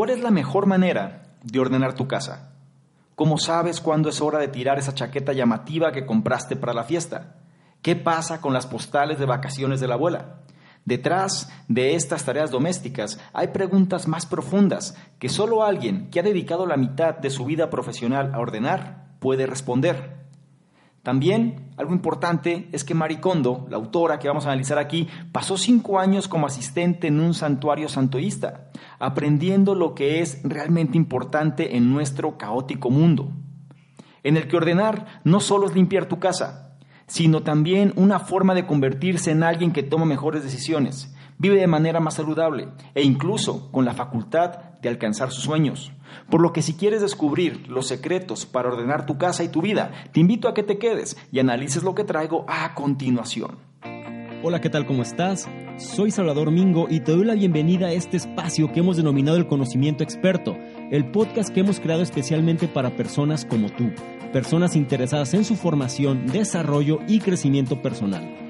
¿Cuál es la mejor manera de ordenar tu casa? ¿Cómo sabes cuándo es hora de tirar esa chaqueta llamativa que compraste para la fiesta? ¿Qué pasa con las postales de vacaciones de la abuela? Detrás de estas tareas domésticas hay preguntas más profundas que solo alguien que ha dedicado la mitad de su vida profesional a ordenar puede responder. También algo importante es que Maricondo, la autora que vamos a analizar aquí, pasó cinco años como asistente en un santuario santoísta, aprendiendo lo que es realmente importante en nuestro caótico mundo, en el que ordenar no solo es limpiar tu casa, sino también una forma de convertirse en alguien que toma mejores decisiones, vive de manera más saludable e incluso con la facultad de alcanzar sus sueños. Por lo que si quieres descubrir los secretos para ordenar tu casa y tu vida, te invito a que te quedes y analices lo que traigo a continuación. Hola, ¿qué tal? ¿Cómo estás? Soy Salvador Mingo y te doy la bienvenida a este espacio que hemos denominado el conocimiento experto, el podcast que hemos creado especialmente para personas como tú, personas interesadas en su formación, desarrollo y crecimiento personal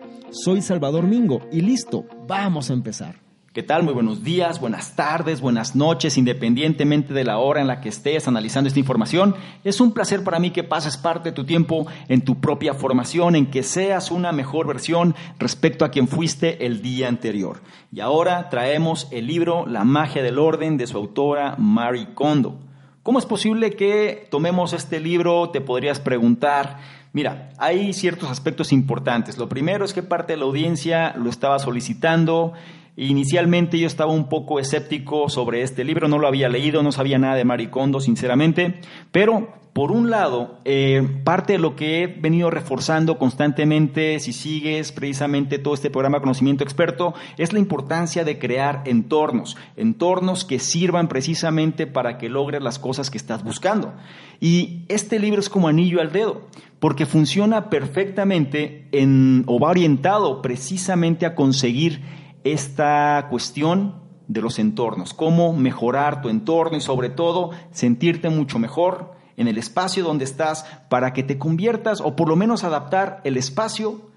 Soy Salvador Mingo y listo, vamos a empezar. ¿Qué tal? Muy buenos días, buenas tardes, buenas noches, independientemente de la hora en la que estés analizando esta información. Es un placer para mí que pases parte de tu tiempo en tu propia formación, en que seas una mejor versión respecto a quien fuiste el día anterior. Y ahora traemos el libro La magia del orden de su autora Mary Kondo. ¿Cómo es posible que tomemos este libro? Te podrías preguntar. Mira, hay ciertos aspectos importantes. Lo primero es que parte de la audiencia lo estaba solicitando. Inicialmente yo estaba un poco escéptico sobre este libro, no lo había leído, no sabía nada de Maricondo, sinceramente, pero por un lado, eh, parte de lo que he venido reforzando constantemente, si sigues precisamente todo este programa Conocimiento Experto, es la importancia de crear entornos, entornos que sirvan precisamente para que logres las cosas que estás buscando. Y este libro es como anillo al dedo, porque funciona perfectamente en, o va orientado precisamente a conseguir esta cuestión de los entornos, cómo mejorar tu entorno y sobre todo sentirte mucho mejor en el espacio donde estás para que te conviertas o por lo menos adaptar el espacio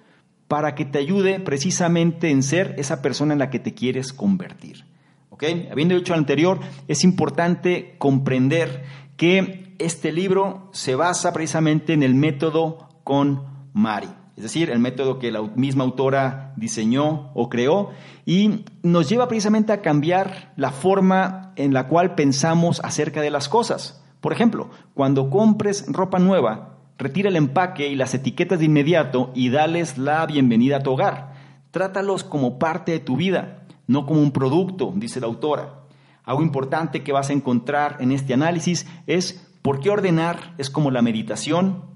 para que te ayude precisamente en ser esa persona en la que te quieres convertir. ¿Ok? Habiendo dicho lo anterior, es importante comprender que este libro se basa precisamente en el método con Mari es decir, el método que la misma autora diseñó o creó, y nos lleva precisamente a cambiar la forma en la cual pensamos acerca de las cosas. Por ejemplo, cuando compres ropa nueva, retira el empaque y las etiquetas de inmediato y dales la bienvenida a tu hogar. Trátalos como parte de tu vida, no como un producto, dice la autora. Algo importante que vas a encontrar en este análisis es por qué ordenar es como la meditación,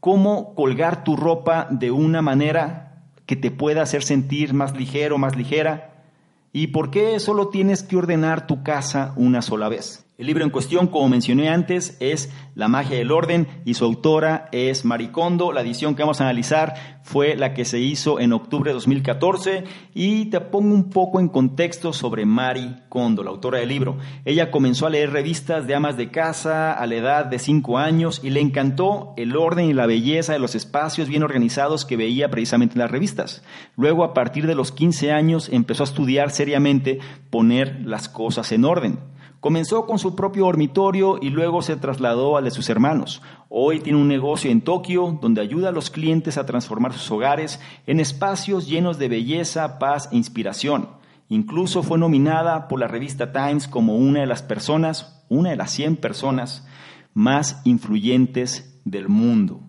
cómo colgar tu ropa de una manera que te pueda hacer sentir más ligero, más ligera, y por qué solo tienes que ordenar tu casa una sola vez. El libro en cuestión, como mencioné antes, es La magia del orden y su autora es Maricondo. La edición que vamos a analizar fue la que se hizo en octubre de 2014 y te pongo un poco en contexto sobre Mari Kondo, la autora del libro. Ella comenzó a leer revistas de amas de casa a la edad de 5 años y le encantó el orden y la belleza de los espacios bien organizados que veía precisamente en las revistas. Luego, a partir de los 15 años, empezó a estudiar seriamente poner las cosas en orden. Comenzó con su propio dormitorio y luego se trasladó al de sus hermanos. Hoy tiene un negocio en Tokio donde ayuda a los clientes a transformar sus hogares en espacios llenos de belleza, paz e inspiración. Incluso fue nominada por la revista Times como una de las personas, una de las 100 personas más influyentes del mundo.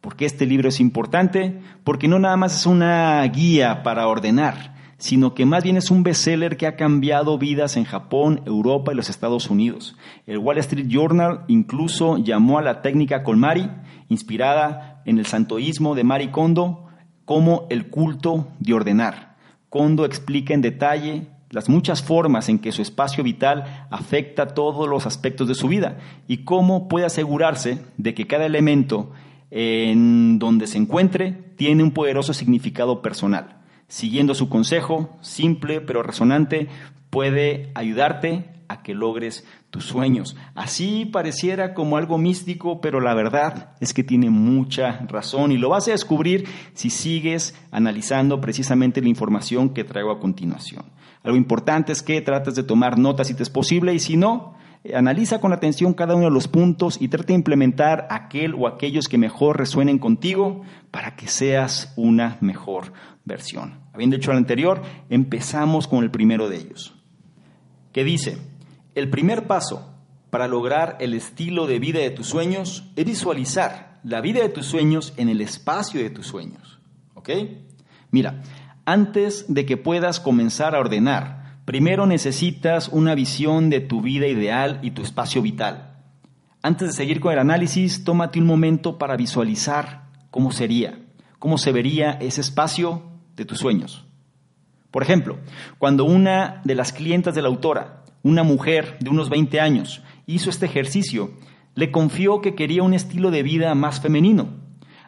¿Por qué este libro es importante? Porque no nada más es una guía para ordenar, sino que más bien es un bestseller que ha cambiado vidas en Japón, Europa y los Estados Unidos. El Wall Street Journal incluso llamó a la técnica Colmari, inspirada en el santoísmo de Mari Kondo, como el culto de ordenar. Kondo explica en detalle las muchas formas en que su espacio vital afecta todos los aspectos de su vida y cómo puede asegurarse de que cada elemento en donde se encuentre tiene un poderoso significado personal. Siguiendo su consejo, simple pero resonante, puede ayudarte a que logres tus sueños. Así pareciera como algo místico, pero la verdad es que tiene mucha razón y lo vas a descubrir si sigues analizando precisamente la información que traigo a continuación. Algo importante es que trates de tomar notas si te es posible y si no, analiza con atención cada uno de los puntos y trata de implementar aquel o aquellos que mejor resuenen contigo para que seas una mejor versión. Habiendo hecho lo anterior, empezamos con el primero de ellos, que dice, el primer paso para lograr el estilo de vida de tus sueños es visualizar la vida de tus sueños en el espacio de tus sueños. ¿Ok? Mira, antes de que puedas comenzar a ordenar, primero necesitas una visión de tu vida ideal y tu espacio vital. Antes de seguir con el análisis, tómate un momento para visualizar cómo sería, cómo se vería ese espacio de tus sueños. Por ejemplo, cuando una de las clientas de la autora una mujer de unos 20 años hizo este ejercicio, le confió que quería un estilo de vida más femenino.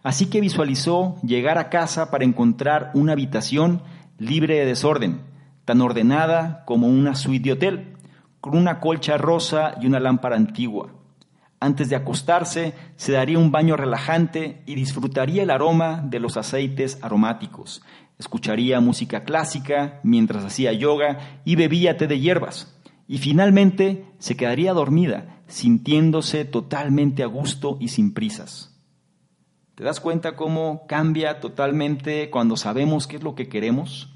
Así que visualizó llegar a casa para encontrar una habitación libre de desorden, tan ordenada como una suite de hotel, con una colcha rosa y una lámpara antigua. Antes de acostarse, se daría un baño relajante y disfrutaría el aroma de los aceites aromáticos. Escucharía música clásica mientras hacía yoga y bebía té de hierbas y finalmente se quedaría dormida, sintiéndose totalmente a gusto y sin prisas. ¿Te das cuenta cómo cambia totalmente cuando sabemos qué es lo que queremos?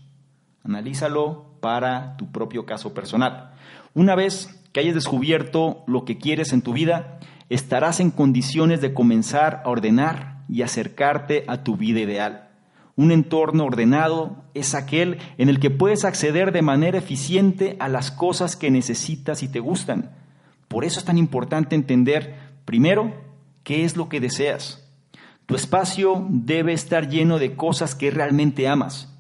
Analízalo para tu propio caso personal. Una vez que hayas descubierto lo que quieres en tu vida, estarás en condiciones de comenzar a ordenar y acercarte a tu vida ideal. Un entorno ordenado es aquel en el que puedes acceder de manera eficiente a las cosas que necesitas y te gustan. Por eso es tan importante entender, primero, qué es lo que deseas. Tu espacio debe estar lleno de cosas que realmente amas.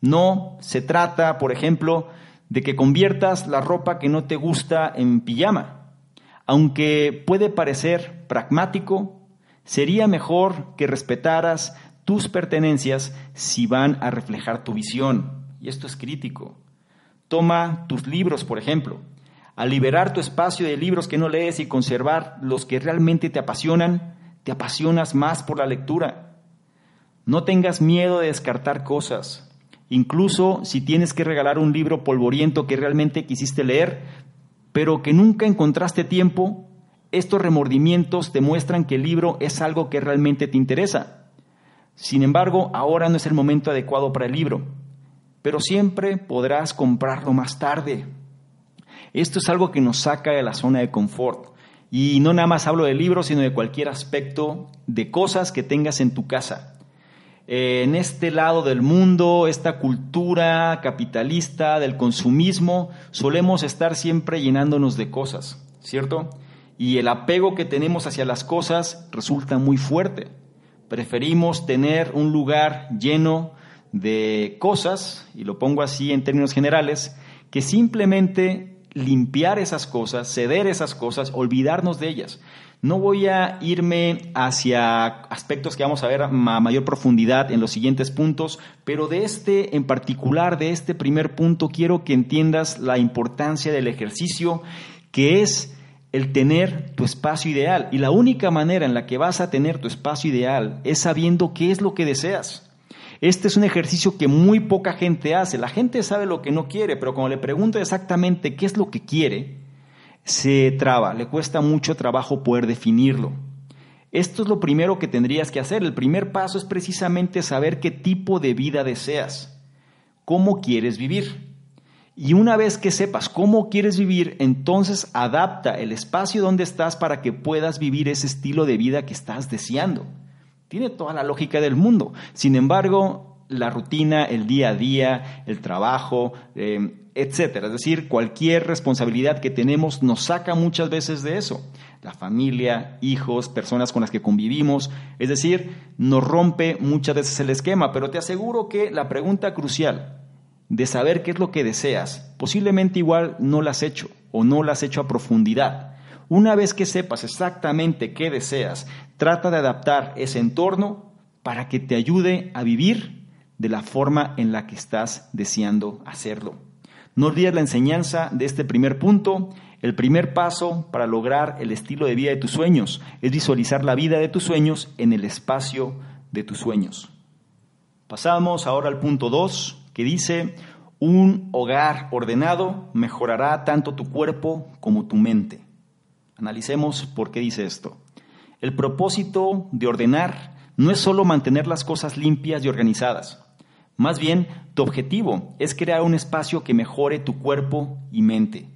No se trata, por ejemplo, de que conviertas la ropa que no te gusta en pijama. Aunque puede parecer pragmático, sería mejor que respetaras tus pertenencias si van a reflejar tu visión. Y esto es crítico. Toma tus libros, por ejemplo. Al liberar tu espacio de libros que no lees y conservar los que realmente te apasionan, te apasionas más por la lectura. No tengas miedo de descartar cosas. Incluso si tienes que regalar un libro polvoriento que realmente quisiste leer, pero que nunca encontraste tiempo, estos remordimientos te muestran que el libro es algo que realmente te interesa. Sin embargo, ahora no es el momento adecuado para el libro, pero siempre podrás comprarlo más tarde. Esto es algo que nos saca de la zona de confort. Y no nada más hablo de libros, sino de cualquier aspecto de cosas que tengas en tu casa. En este lado del mundo, esta cultura capitalista del consumismo, solemos estar siempre llenándonos de cosas, ¿cierto? Y el apego que tenemos hacia las cosas resulta muy fuerte. Preferimos tener un lugar lleno de cosas, y lo pongo así en términos generales, que simplemente limpiar esas cosas, ceder esas cosas, olvidarnos de ellas. No voy a irme hacia aspectos que vamos a ver a mayor profundidad en los siguientes puntos, pero de este en particular, de este primer punto, quiero que entiendas la importancia del ejercicio, que es el tener tu espacio ideal. Y la única manera en la que vas a tener tu espacio ideal es sabiendo qué es lo que deseas. Este es un ejercicio que muy poca gente hace. La gente sabe lo que no quiere, pero cuando le pregunto exactamente qué es lo que quiere, se traba, le cuesta mucho trabajo poder definirlo. Esto es lo primero que tendrías que hacer. El primer paso es precisamente saber qué tipo de vida deseas, cómo quieres vivir. Y una vez que sepas cómo quieres vivir, entonces adapta el espacio donde estás para que puedas vivir ese estilo de vida que estás deseando. Tiene toda la lógica del mundo. Sin embargo, la rutina, el día a día, el trabajo, eh, etcétera, es decir, cualquier responsabilidad que tenemos nos saca muchas veces de eso. La familia, hijos, personas con las que convivimos, es decir, nos rompe muchas veces el esquema, pero te aseguro que la pregunta crucial de saber qué es lo que deseas, posiblemente igual no lo has hecho o no lo has hecho a profundidad. Una vez que sepas exactamente qué deseas, trata de adaptar ese entorno para que te ayude a vivir de la forma en la que estás deseando hacerlo. No olvides la enseñanza de este primer punto. El primer paso para lograr el estilo de vida de tus sueños es visualizar la vida de tus sueños en el espacio de tus sueños. Pasamos ahora al punto 2, que dice, un hogar ordenado mejorará tanto tu cuerpo como tu mente. Analicemos por qué dice esto. El propósito de ordenar no es solo mantener las cosas limpias y organizadas. Más bien, tu objetivo es crear un espacio que mejore tu cuerpo y mente.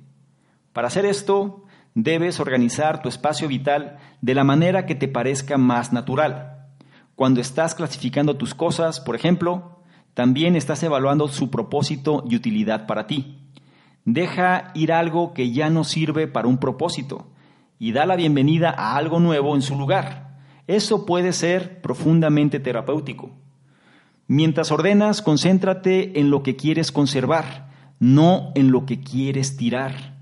Para hacer esto, debes organizar tu espacio vital de la manera que te parezca más natural. Cuando estás clasificando tus cosas, por ejemplo, también estás evaluando su propósito y utilidad para ti. Deja ir algo que ya no sirve para un propósito y da la bienvenida a algo nuevo en su lugar. Eso puede ser profundamente terapéutico. Mientras ordenas, concéntrate en lo que quieres conservar, no en lo que quieres tirar.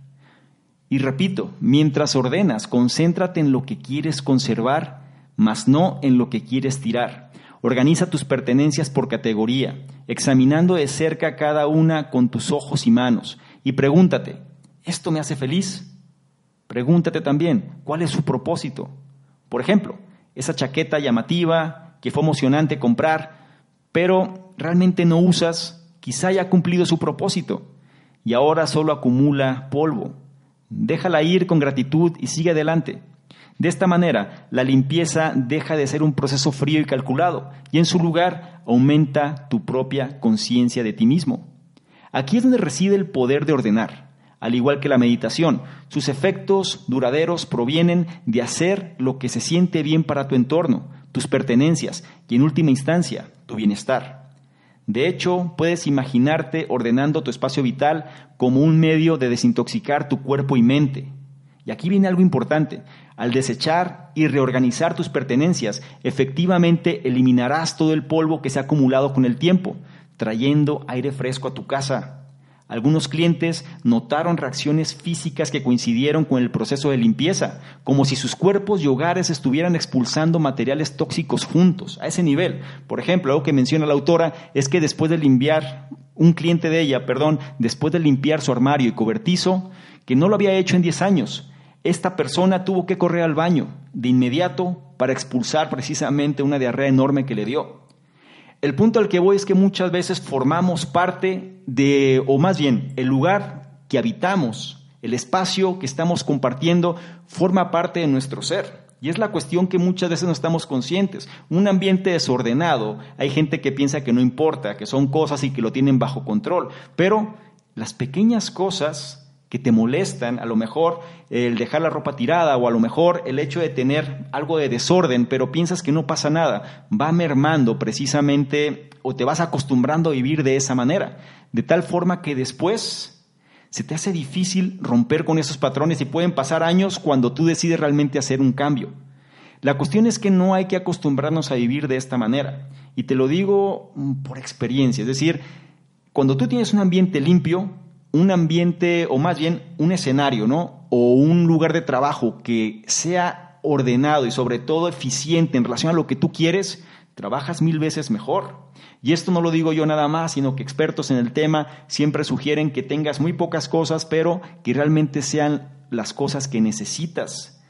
Y repito, mientras ordenas, concéntrate en lo que quieres conservar, mas no en lo que quieres tirar. Organiza tus pertenencias por categoría, examinando de cerca cada una con tus ojos y manos, y pregúntate, ¿esto me hace feliz? Pregúntate también, ¿cuál es su propósito? Por ejemplo, esa chaqueta llamativa que fue emocionante comprar, pero realmente no usas, quizá haya cumplido su propósito y ahora solo acumula polvo. Déjala ir con gratitud y sigue adelante. De esta manera, la limpieza deja de ser un proceso frío y calculado y en su lugar aumenta tu propia conciencia de ti mismo. Aquí es donde reside el poder de ordenar al igual que la meditación. Sus efectos duraderos provienen de hacer lo que se siente bien para tu entorno, tus pertenencias y en última instancia, tu bienestar. De hecho, puedes imaginarte ordenando tu espacio vital como un medio de desintoxicar tu cuerpo y mente. Y aquí viene algo importante. Al desechar y reorganizar tus pertenencias, efectivamente eliminarás todo el polvo que se ha acumulado con el tiempo, trayendo aire fresco a tu casa, algunos clientes notaron reacciones físicas que coincidieron con el proceso de limpieza, como si sus cuerpos y hogares estuvieran expulsando materiales tóxicos juntos, a ese nivel. Por ejemplo, algo que menciona la autora es que después de limpiar, un cliente de ella, perdón, después de limpiar su armario y cobertizo, que no lo había hecho en 10 años, esta persona tuvo que correr al baño de inmediato para expulsar precisamente una diarrea enorme que le dio. El punto al que voy es que muchas veces formamos parte de, o más bien, el lugar que habitamos, el espacio que estamos compartiendo, forma parte de nuestro ser. Y es la cuestión que muchas veces no estamos conscientes. Un ambiente desordenado, hay gente que piensa que no importa, que son cosas y que lo tienen bajo control, pero las pequeñas cosas que te molestan, a lo mejor el dejar la ropa tirada o a lo mejor el hecho de tener algo de desorden, pero piensas que no pasa nada, va mermando precisamente o te vas acostumbrando a vivir de esa manera, de tal forma que después se te hace difícil romper con esos patrones y pueden pasar años cuando tú decides realmente hacer un cambio. La cuestión es que no hay que acostumbrarnos a vivir de esta manera. Y te lo digo por experiencia. Es decir, cuando tú tienes un ambiente limpio, un ambiente, o más bien un escenario, ¿no? O un lugar de trabajo que sea ordenado y sobre todo eficiente en relación a lo que tú quieres, trabajas mil veces mejor. Y esto no lo digo yo nada más, sino que expertos en el tema siempre sugieren que tengas muy pocas cosas, pero que realmente sean las cosas que necesitas.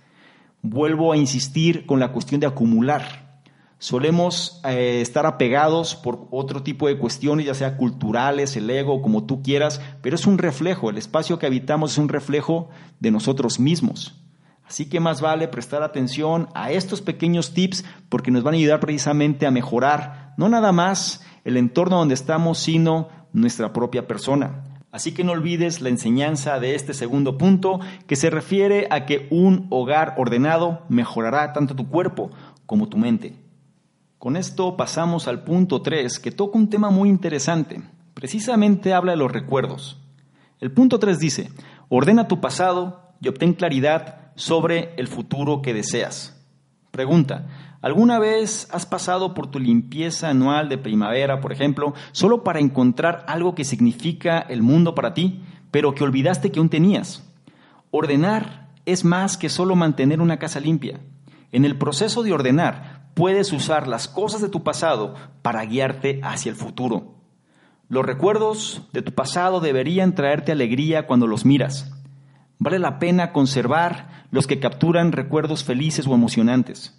Vuelvo a insistir con la cuestión de acumular. Solemos eh, estar apegados por otro tipo de cuestiones, ya sea culturales, el ego, como tú quieras, pero es un reflejo, el espacio que habitamos es un reflejo de nosotros mismos. Así que más vale prestar atención a estos pequeños tips porque nos van a ayudar precisamente a mejorar no nada más el entorno donde estamos, sino nuestra propia persona. Así que no olvides la enseñanza de este segundo punto que se refiere a que un hogar ordenado mejorará tanto tu cuerpo como tu mente. Con esto pasamos al punto 3, que toca un tema muy interesante. Precisamente habla de los recuerdos. El punto 3 dice, ordena tu pasado y obtén claridad sobre el futuro que deseas. Pregunta, ¿alguna vez has pasado por tu limpieza anual de primavera, por ejemplo, solo para encontrar algo que significa el mundo para ti, pero que olvidaste que aún tenías? Ordenar es más que solo mantener una casa limpia. En el proceso de ordenar, puedes usar las cosas de tu pasado para guiarte hacia el futuro. Los recuerdos de tu pasado deberían traerte alegría cuando los miras. Vale la pena conservar los que capturan recuerdos felices o emocionantes.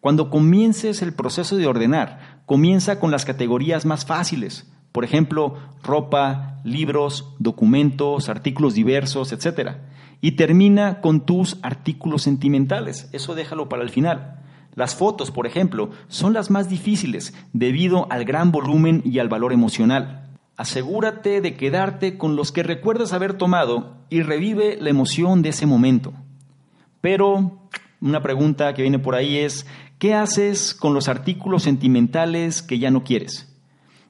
Cuando comiences el proceso de ordenar, comienza con las categorías más fáciles, por ejemplo, ropa, libros, documentos, artículos diversos, etc. Y termina con tus artículos sentimentales. Eso déjalo para el final. Las fotos, por ejemplo, son las más difíciles debido al gran volumen y al valor emocional. Asegúrate de quedarte con los que recuerdas haber tomado y revive la emoción de ese momento. Pero una pregunta que viene por ahí es, ¿qué haces con los artículos sentimentales que ya no quieres?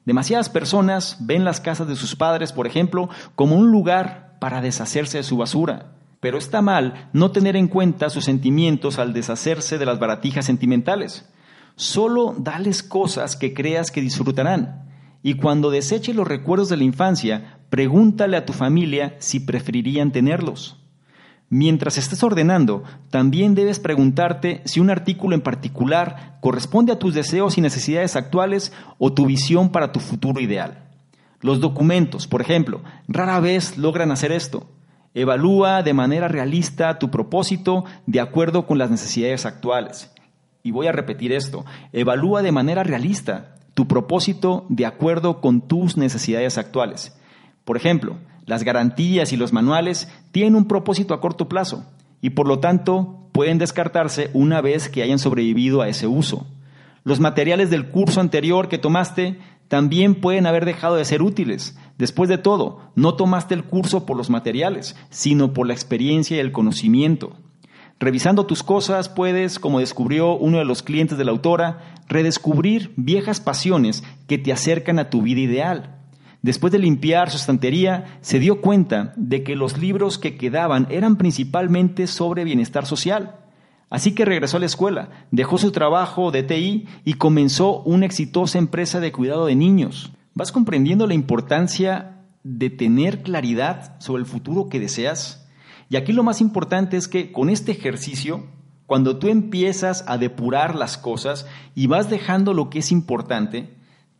Demasiadas personas ven las casas de sus padres, por ejemplo, como un lugar para deshacerse de su basura. Pero está mal no tener en cuenta sus sentimientos al deshacerse de las baratijas sentimentales. Solo dales cosas que creas que disfrutarán. Y cuando deseches los recuerdos de la infancia, pregúntale a tu familia si preferirían tenerlos. Mientras estés ordenando, también debes preguntarte si un artículo en particular corresponde a tus deseos y necesidades actuales o tu visión para tu futuro ideal. Los documentos, por ejemplo, rara vez logran hacer esto. Evalúa de manera realista tu propósito de acuerdo con las necesidades actuales. Y voy a repetir esto, evalúa de manera realista tu propósito de acuerdo con tus necesidades actuales. Por ejemplo, las garantías y los manuales tienen un propósito a corto plazo y por lo tanto pueden descartarse una vez que hayan sobrevivido a ese uso. Los materiales del curso anterior que tomaste también pueden haber dejado de ser útiles. Después de todo, no tomaste el curso por los materiales, sino por la experiencia y el conocimiento. Revisando tus cosas puedes, como descubrió uno de los clientes de la autora, redescubrir viejas pasiones que te acercan a tu vida ideal. Después de limpiar su estantería, se dio cuenta de que los libros que quedaban eran principalmente sobre bienestar social. Así que regresó a la escuela, dejó su trabajo de TI y comenzó una exitosa empresa de cuidado de niños. ¿Vas comprendiendo la importancia de tener claridad sobre el futuro que deseas? Y aquí lo más importante es que con este ejercicio, cuando tú empiezas a depurar las cosas y vas dejando lo que es importante,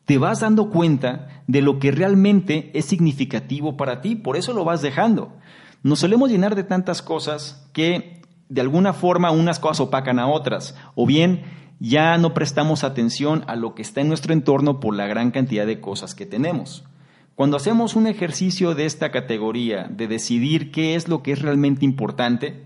te vas dando cuenta de lo que realmente es significativo para ti, por eso lo vas dejando. Nos solemos llenar de tantas cosas que de alguna forma unas cosas opacan a otras, o bien ya no prestamos atención a lo que está en nuestro entorno por la gran cantidad de cosas que tenemos. Cuando hacemos un ejercicio de esta categoría, de decidir qué es lo que es realmente importante,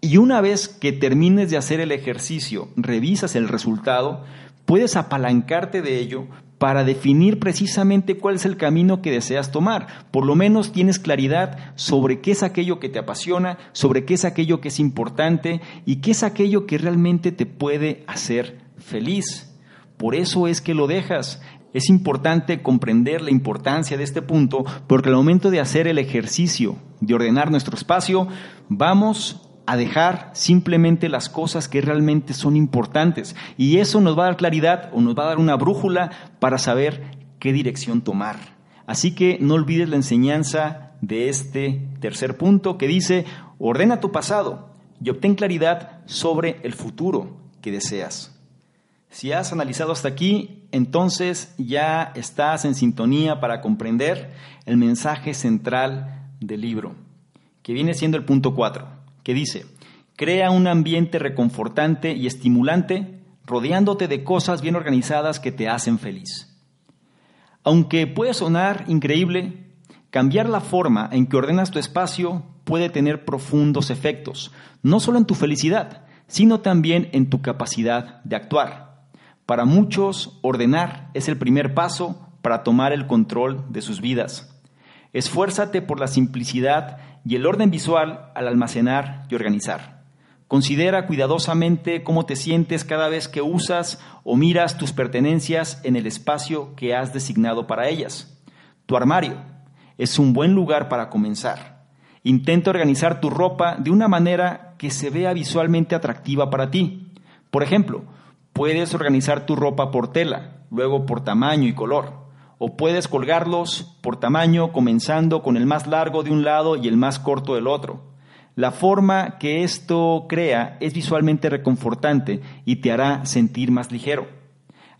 y una vez que termines de hacer el ejercicio, revisas el resultado, puedes apalancarte de ello para definir precisamente cuál es el camino que deseas tomar. Por lo menos tienes claridad sobre qué es aquello que te apasiona, sobre qué es aquello que es importante y qué es aquello que realmente te puede hacer feliz. Por eso es que lo dejas. Es importante comprender la importancia de este punto porque al momento de hacer el ejercicio de ordenar nuestro espacio, vamos a dejar simplemente las cosas que realmente son importantes. Y eso nos va a dar claridad o nos va a dar una brújula para saber qué dirección tomar. Así que no olvides la enseñanza de este tercer punto que dice, ordena tu pasado y obtén claridad sobre el futuro que deseas. Si has analizado hasta aquí, entonces ya estás en sintonía para comprender el mensaje central del libro, que viene siendo el punto 4 que dice, crea un ambiente reconfortante y estimulante, rodeándote de cosas bien organizadas que te hacen feliz. Aunque puede sonar increíble, cambiar la forma en que ordenas tu espacio puede tener profundos efectos, no solo en tu felicidad, sino también en tu capacidad de actuar. Para muchos, ordenar es el primer paso para tomar el control de sus vidas. Esfuérzate por la simplicidad y el orden visual al almacenar y organizar. Considera cuidadosamente cómo te sientes cada vez que usas o miras tus pertenencias en el espacio que has designado para ellas. Tu armario es un buen lugar para comenzar. Intenta organizar tu ropa de una manera que se vea visualmente atractiva para ti. Por ejemplo, puedes organizar tu ropa por tela, luego por tamaño y color, o puedes colgarlos por tamaño comenzando con el más largo de un lado y el más corto del otro. La forma que esto crea es visualmente reconfortante y te hará sentir más ligero.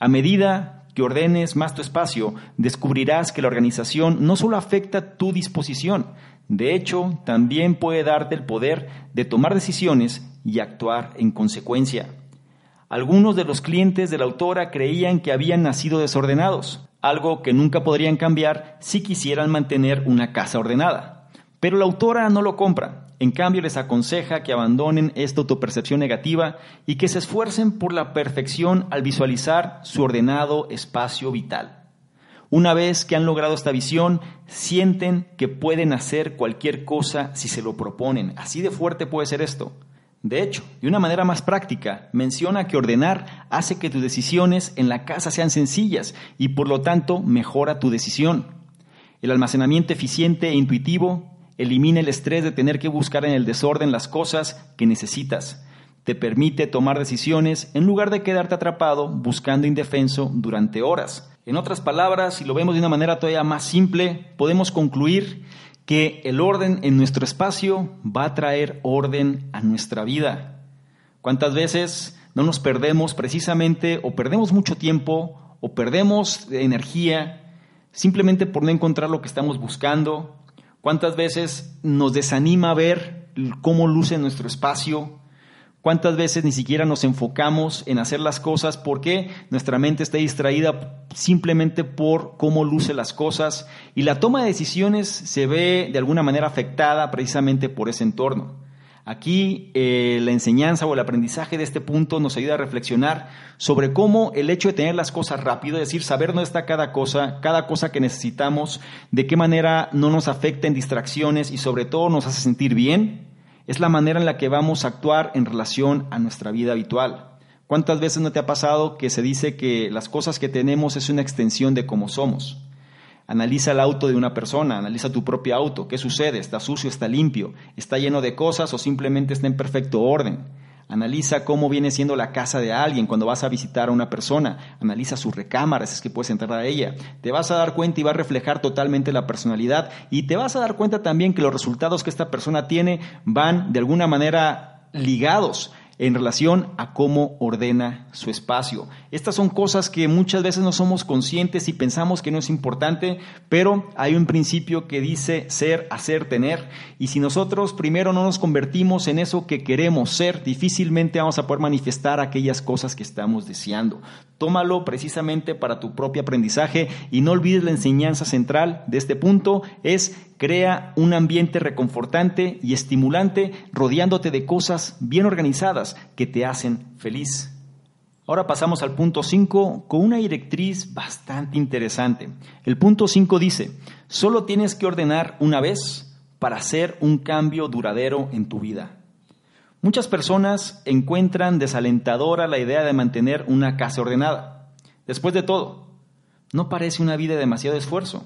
A medida que ordenes más tu espacio, descubrirás que la organización no solo afecta tu disposición, de hecho, también puede darte el poder de tomar decisiones y actuar en consecuencia. Algunos de los clientes de la autora creían que habían nacido desordenados, algo que nunca podrían cambiar si quisieran mantener una casa ordenada. Pero la autora no lo compra. En cambio, les aconseja que abandonen esta autopercepción negativa y que se esfuercen por la perfección al visualizar su ordenado espacio vital. Una vez que han logrado esta visión, sienten que pueden hacer cualquier cosa si se lo proponen. Así de fuerte puede ser esto. De hecho, de una manera más práctica, menciona que ordenar hace que tus decisiones en la casa sean sencillas y por lo tanto mejora tu decisión. El almacenamiento eficiente e intuitivo elimina el estrés de tener que buscar en el desorden las cosas que necesitas. Te permite tomar decisiones en lugar de quedarte atrapado buscando indefenso durante horas. En otras palabras, si lo vemos de una manera todavía más simple, podemos concluir que el orden en nuestro espacio va a traer orden a nuestra vida. ¿Cuántas veces no nos perdemos precisamente o perdemos mucho tiempo o perdemos energía simplemente por no encontrar lo que estamos buscando? ¿Cuántas veces nos desanima ver cómo luce nuestro espacio? ¿Cuántas veces ni siquiera nos enfocamos en hacer las cosas porque nuestra mente está distraída simplemente por cómo luce las cosas y la toma de decisiones se ve de alguna manera afectada precisamente por ese entorno? Aquí eh, la enseñanza o el aprendizaje de este punto nos ayuda a reflexionar sobre cómo el hecho de tener las cosas rápido, es decir, saber dónde está cada cosa, cada cosa que necesitamos, de qué manera no nos afecta en distracciones y sobre todo nos hace sentir bien, es la manera en la que vamos a actuar en relación a nuestra vida habitual. ¿Cuántas veces no te ha pasado que se dice que las cosas que tenemos es una extensión de cómo somos? Analiza el auto de una persona, analiza tu propio auto, qué sucede, está sucio, está limpio, está lleno de cosas o simplemente está en perfecto orden. Analiza cómo viene siendo la casa de alguien cuando vas a visitar a una persona. Analiza sus recámaras, es que puedes entrar a ella. Te vas a dar cuenta y va a reflejar totalmente la personalidad. Y te vas a dar cuenta también que los resultados que esta persona tiene van de alguna manera ligados en relación a cómo ordena su espacio. Estas son cosas que muchas veces no somos conscientes y pensamos que no es importante, pero hay un principio que dice ser, hacer, tener. Y si nosotros primero no nos convertimos en eso que queremos ser, difícilmente vamos a poder manifestar aquellas cosas que estamos deseando. Tómalo precisamente para tu propio aprendizaje y no olvides la enseñanza central de este punto, es crea un ambiente reconfortante y estimulante rodeándote de cosas bien organizadas que te hacen feliz. Ahora pasamos al punto 5 con una directriz bastante interesante. El punto 5 dice, solo tienes que ordenar una vez para hacer un cambio duradero en tu vida. Muchas personas encuentran desalentadora la idea de mantener una casa ordenada. Después de todo, no parece una vida de demasiado esfuerzo,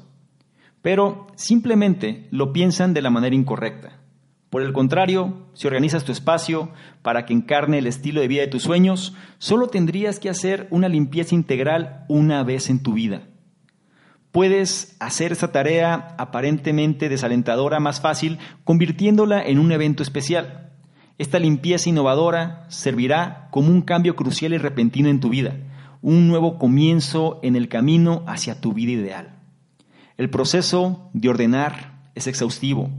pero simplemente lo piensan de la manera incorrecta. Por el contrario, si organizas tu espacio para que encarne el estilo de vida de tus sueños, solo tendrías que hacer una limpieza integral una vez en tu vida. Puedes hacer esa tarea aparentemente desalentadora más fácil convirtiéndola en un evento especial. Esta limpieza innovadora servirá como un cambio crucial y repentino en tu vida, un nuevo comienzo en el camino hacia tu vida ideal. El proceso de ordenar es exhaustivo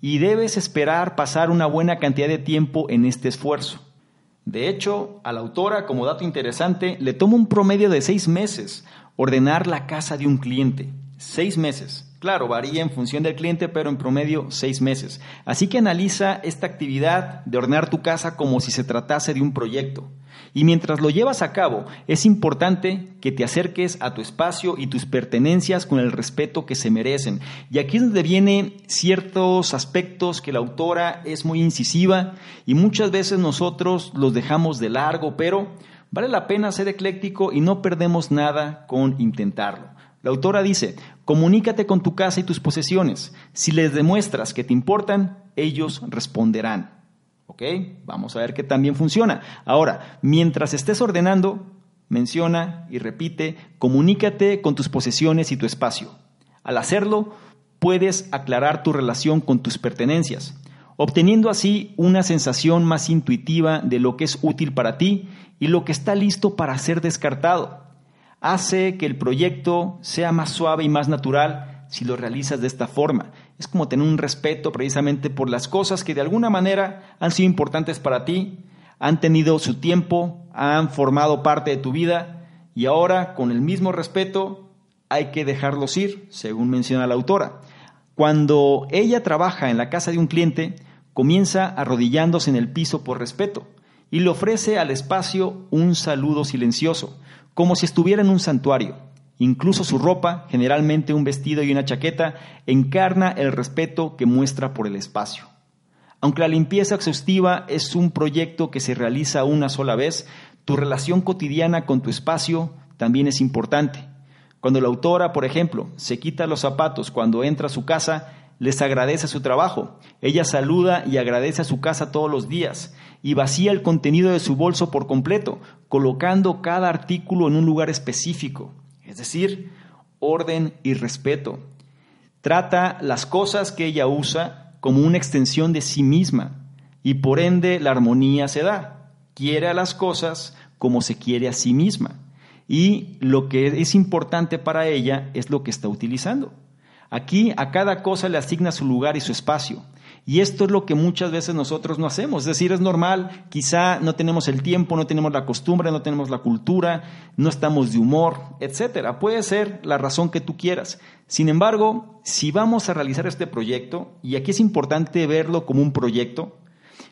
y debes esperar pasar una buena cantidad de tiempo en este esfuerzo. De hecho, a la autora, como dato interesante, le toma un promedio de seis meses ordenar la casa de un cliente. Seis meses. Claro, varía en función del cliente, pero en promedio seis meses. Así que analiza esta actividad de ordenar tu casa como si se tratase de un proyecto. Y mientras lo llevas a cabo, es importante que te acerques a tu espacio y tus pertenencias con el respeto que se merecen. Y aquí es donde vienen ciertos aspectos que la autora es muy incisiva y muchas veces nosotros los dejamos de largo, pero vale la pena ser ecléctico y no perdemos nada con intentarlo. La autora dice, comunícate con tu casa y tus posesiones. Si les demuestras que te importan, ellos responderán. ¿Ok? Vamos a ver que también funciona. Ahora, mientras estés ordenando, menciona y repite, comunícate con tus posesiones y tu espacio. Al hacerlo, puedes aclarar tu relación con tus pertenencias, obteniendo así una sensación más intuitiva de lo que es útil para ti y lo que está listo para ser descartado. Hace que el proyecto sea más suave y más natural si lo realizas de esta forma. Es como tener un respeto precisamente por las cosas que de alguna manera han sido importantes para ti, han tenido su tiempo, han formado parte de tu vida y ahora con el mismo respeto hay que dejarlos ir, según menciona la autora. Cuando ella trabaja en la casa de un cliente, comienza arrodillándose en el piso por respeto y le ofrece al espacio un saludo silencioso, como si estuviera en un santuario. Incluso su ropa, generalmente un vestido y una chaqueta, encarna el respeto que muestra por el espacio. Aunque la limpieza exhaustiva es un proyecto que se realiza una sola vez, tu relación cotidiana con tu espacio también es importante. Cuando la autora, por ejemplo, se quita los zapatos cuando entra a su casa, les agradece su trabajo. Ella saluda y agradece a su casa todos los días y vacía el contenido de su bolso por completo, colocando cada artículo en un lugar específico es decir, orden y respeto. Trata las cosas que ella usa como una extensión de sí misma y por ende la armonía se da. Quiere a las cosas como se quiere a sí misma y lo que es importante para ella es lo que está utilizando. Aquí a cada cosa le asigna su lugar y su espacio. Y esto es lo que muchas veces nosotros no hacemos. Es decir, es normal, quizá no tenemos el tiempo, no tenemos la costumbre, no tenemos la cultura, no estamos de humor, etcétera. Puede ser la razón que tú quieras. Sin embargo, si vamos a realizar este proyecto, y aquí es importante verlo como un proyecto,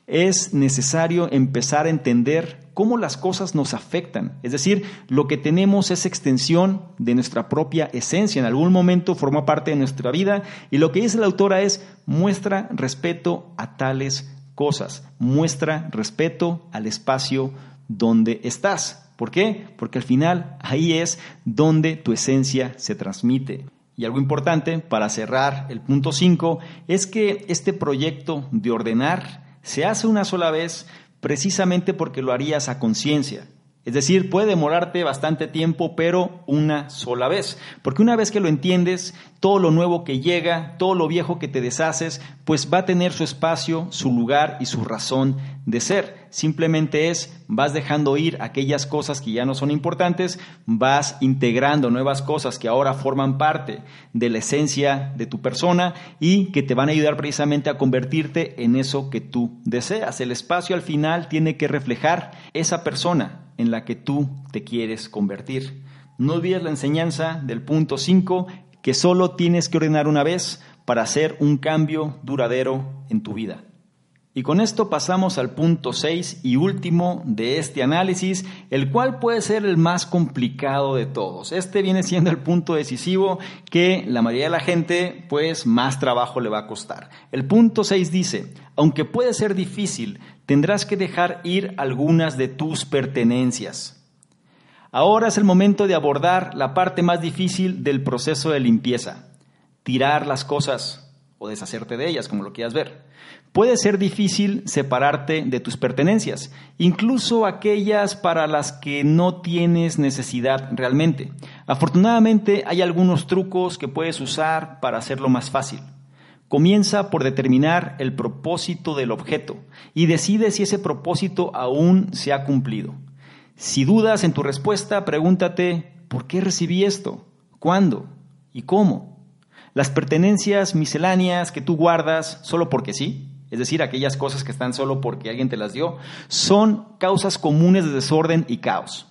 es necesario empezar a entender cómo las cosas nos afectan. Es decir, lo que tenemos es extensión de nuestra propia esencia. En algún momento formó parte de nuestra vida y lo que dice la autora es muestra respeto a tales cosas, muestra respeto al espacio donde estás. ¿Por qué? Porque al final ahí es donde tu esencia se transmite. Y algo importante para cerrar el punto 5 es que este proyecto de ordenar se hace una sola vez precisamente porque lo harías a conciencia. Es decir, puede demorarte bastante tiempo, pero una sola vez. Porque una vez que lo entiendes, todo lo nuevo que llega, todo lo viejo que te deshaces, pues va a tener su espacio, su lugar y su razón de ser. Simplemente es, vas dejando ir aquellas cosas que ya no son importantes, vas integrando nuevas cosas que ahora forman parte de la esencia de tu persona y que te van a ayudar precisamente a convertirte en eso que tú deseas. El espacio al final tiene que reflejar esa persona en la que tú te quieres convertir. No olvides la enseñanza del punto 5, que solo tienes que ordenar una vez para hacer un cambio duradero en tu vida. Y con esto pasamos al punto 6 y último de este análisis, el cual puede ser el más complicado de todos. Este viene siendo el punto decisivo que la mayoría de la gente pues más trabajo le va a costar. El punto 6 dice, aunque puede ser difícil, tendrás que dejar ir algunas de tus pertenencias. Ahora es el momento de abordar la parte más difícil del proceso de limpieza, tirar las cosas o deshacerte de ellas, como lo quieras ver. Puede ser difícil separarte de tus pertenencias, incluso aquellas para las que no tienes necesidad realmente. Afortunadamente hay algunos trucos que puedes usar para hacerlo más fácil. Comienza por determinar el propósito del objeto y decide si ese propósito aún se ha cumplido. Si dudas en tu respuesta, pregúntate, ¿por qué recibí esto? ¿Cuándo? ¿Y cómo? Las pertenencias misceláneas que tú guardas solo porque sí, es decir, aquellas cosas que están solo porque alguien te las dio, son causas comunes de desorden y caos.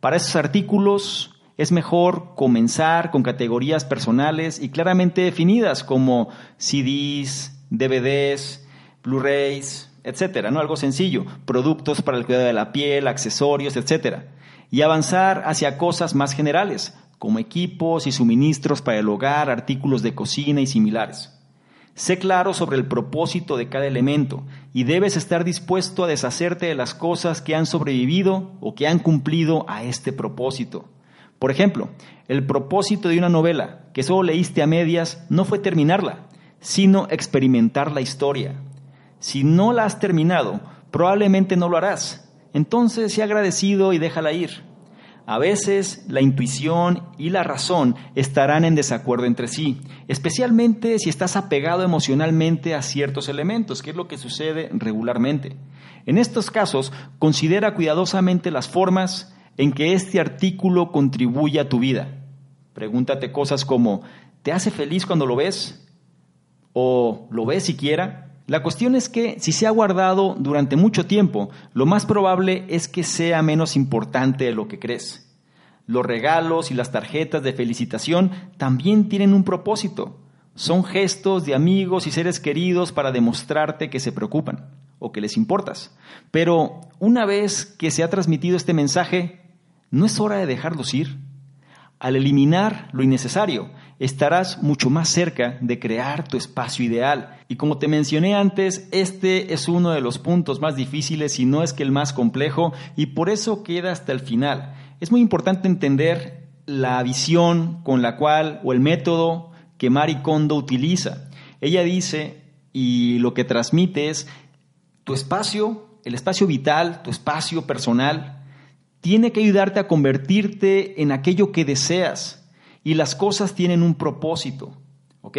Para esos artículos, es mejor comenzar con categorías personales y claramente definidas como CDs, DVDs, Blu-rays, etcétera, ¿no? Algo sencillo, productos para el cuidado de la piel, accesorios, etcétera. Y avanzar hacia cosas más generales, como equipos y suministros para el hogar, artículos de cocina y similares. Sé claro sobre el propósito de cada elemento y debes estar dispuesto a deshacerte de las cosas que han sobrevivido o que han cumplido a este propósito. Por ejemplo, el propósito de una novela que solo leíste a medias no fue terminarla, sino experimentar la historia. Si no la has terminado, probablemente no lo harás. Entonces, sé agradecido y déjala ir. A veces la intuición y la razón estarán en desacuerdo entre sí, especialmente si estás apegado emocionalmente a ciertos elementos, que es lo que sucede regularmente. En estos casos, considera cuidadosamente las formas en que este artículo contribuye a tu vida. Pregúntate cosas como, ¿te hace feliz cuando lo ves? ¿O lo ves siquiera? La cuestión es que si se ha guardado durante mucho tiempo, lo más probable es que sea menos importante de lo que crees. Los regalos y las tarjetas de felicitación también tienen un propósito. Son gestos de amigos y seres queridos para demostrarte que se preocupan o que les importas. Pero una vez que se ha transmitido este mensaje, ¿no es hora de dejarlos ir? Al eliminar lo innecesario, estarás mucho más cerca de crear tu espacio ideal. Y como te mencioné antes, este es uno de los puntos más difíciles, y no es que el más complejo, y por eso queda hasta el final. Es muy importante entender la visión con la cual, o el método que Mari Kondo utiliza. Ella dice, y lo que transmite es, tu espacio, el espacio vital, tu espacio personal, tiene que ayudarte a convertirte en aquello que deseas y las cosas tienen un propósito, ¿ok?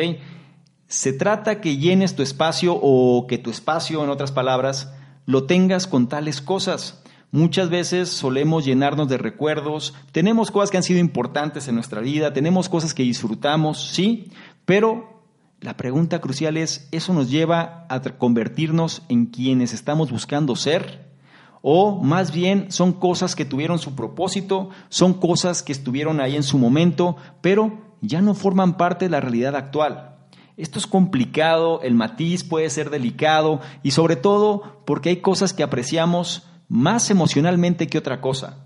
Se trata que llenes tu espacio o que tu espacio, en otras palabras, lo tengas con tales cosas. Muchas veces solemos llenarnos de recuerdos, tenemos cosas que han sido importantes en nuestra vida, tenemos cosas que disfrutamos, sí, pero la pregunta crucial es, ¿eso nos lleva a convertirnos en quienes estamos buscando ser? O más bien son cosas que tuvieron su propósito, son cosas que estuvieron ahí en su momento, pero ya no forman parte de la realidad actual. Esto es complicado, el matiz puede ser delicado y sobre todo porque hay cosas que apreciamos más emocionalmente que otra cosa.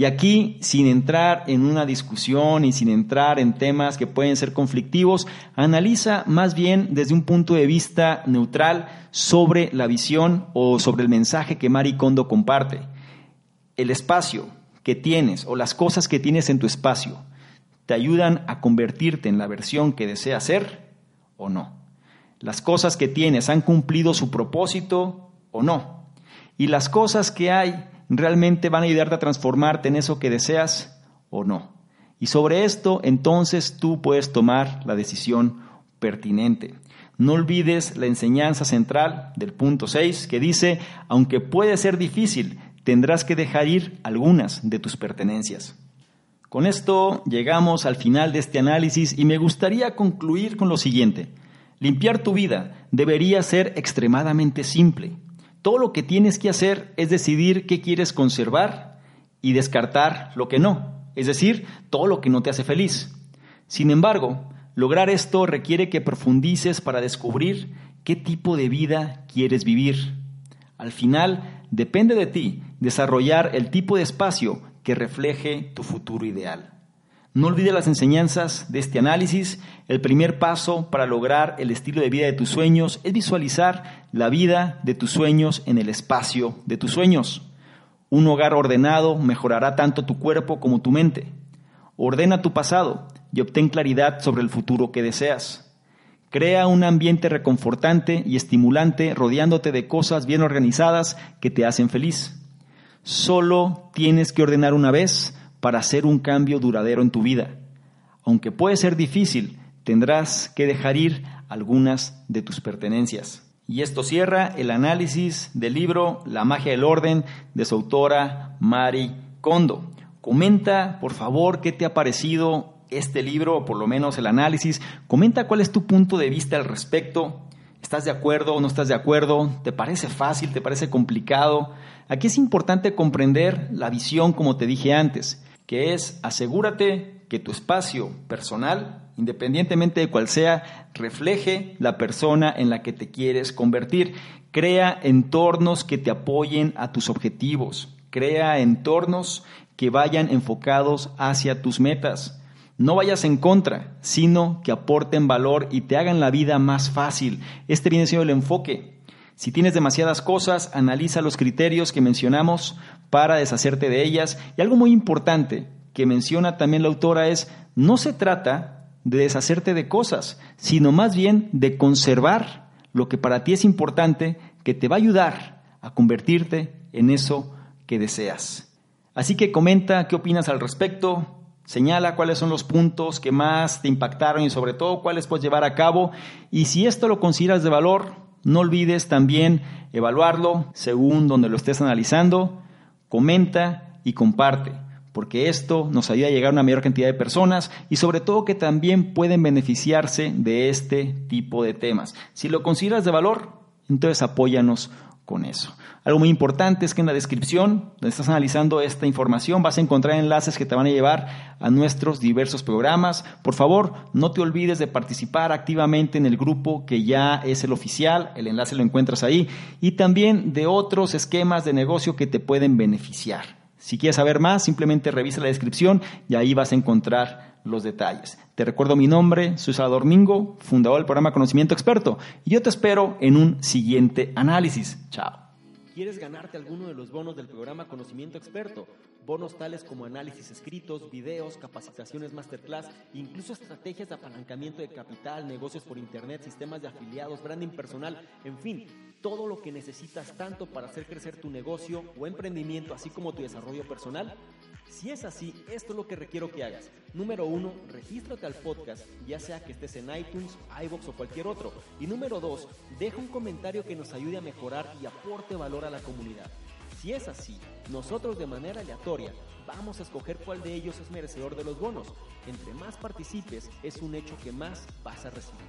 Y aquí, sin entrar en una discusión y sin entrar en temas que pueden ser conflictivos, analiza más bien desde un punto de vista neutral sobre la visión o sobre el mensaje que Mari Kondo comparte. El espacio que tienes o las cosas que tienes en tu espacio te ayudan a convertirte en la versión que deseas ser o no. Las cosas que tienes han cumplido su propósito o no. Y las cosas que hay realmente van a ayudarte a transformarte en eso que deseas o no. Y sobre esto entonces tú puedes tomar la decisión pertinente. No olvides la enseñanza central del punto 6 que dice, aunque puede ser difícil, tendrás que dejar ir algunas de tus pertenencias. Con esto llegamos al final de este análisis y me gustaría concluir con lo siguiente. Limpiar tu vida debería ser extremadamente simple. Todo lo que tienes que hacer es decidir qué quieres conservar y descartar lo que no, es decir, todo lo que no te hace feliz. Sin embargo, lograr esto requiere que profundices para descubrir qué tipo de vida quieres vivir. Al final, depende de ti desarrollar el tipo de espacio que refleje tu futuro ideal. No olvides las enseñanzas de este análisis. El primer paso para lograr el estilo de vida de tus sueños es visualizar la vida de tus sueños en el espacio de tus sueños. Un hogar ordenado mejorará tanto tu cuerpo como tu mente. Ordena tu pasado y obtén claridad sobre el futuro que deseas. Crea un ambiente reconfortante y estimulante rodeándote de cosas bien organizadas que te hacen feliz. Solo tienes que ordenar una vez para hacer un cambio duradero en tu vida. Aunque puede ser difícil, tendrás que dejar ir algunas de tus pertenencias. Y esto cierra el análisis del libro La magia del orden de su autora Mari Kondo. Comenta, por favor, qué te ha parecido este libro, o por lo menos el análisis. Comenta cuál es tu punto de vista al respecto. ¿Estás de acuerdo o no estás de acuerdo? ¿Te parece fácil? ¿Te parece complicado? Aquí es importante comprender la visión, como te dije antes que es asegúrate que tu espacio personal, independientemente de cuál sea, refleje la persona en la que te quieres convertir. Crea entornos que te apoyen a tus objetivos. Crea entornos que vayan enfocados hacia tus metas. No vayas en contra, sino que aporten valor y te hagan la vida más fácil. Este viene siendo el enfoque. Si tienes demasiadas cosas, analiza los criterios que mencionamos para deshacerte de ellas. Y algo muy importante que menciona también la autora es, no se trata de deshacerte de cosas, sino más bien de conservar lo que para ti es importante que te va a ayudar a convertirte en eso que deseas. Así que comenta qué opinas al respecto, señala cuáles son los puntos que más te impactaron y sobre todo cuáles puedes llevar a cabo y si esto lo consideras de valor, no olvides también evaluarlo según donde lo estés analizando, comenta y comparte porque esto nos ayuda a llegar a una mayor cantidad de personas y sobre todo que también pueden beneficiarse de este tipo de temas. Si lo consideras de valor, entonces apóyanos con eso. Algo muy importante es que en la descripción, donde estás analizando esta información, vas a encontrar enlaces que te van a llevar a nuestros diversos programas. Por favor, no te olvides de participar activamente en el grupo que ya es el oficial, el enlace lo encuentras ahí, y también de otros esquemas de negocio que te pueden beneficiar. Si quieres saber más, simplemente revisa la descripción y ahí vas a encontrar los detalles. Te recuerdo mi nombre, soy Salvador Mingo, fundador del programa Conocimiento Experto, y yo te espero en un siguiente análisis. Chao. ¿Quieres ganarte alguno de los bonos del programa Conocimiento Experto? Bonos tales como análisis escritos, videos, capacitaciones masterclass, incluso estrategias de apalancamiento de capital, negocios por internet, sistemas de afiliados, branding personal, en fin, todo lo que necesitas tanto para hacer crecer tu negocio o emprendimiento, así como tu desarrollo personal. Si es así, esto es lo que requiero que hagas. Número uno, regístrate al podcast, ya sea que estés en iTunes, iBox o cualquier otro. Y número dos, deja un comentario que nos ayude a mejorar y aporte valor a la comunidad. Si es así, nosotros de manera aleatoria vamos a escoger cuál de ellos es merecedor de los bonos. Entre más participes, es un hecho que más vas a recibir.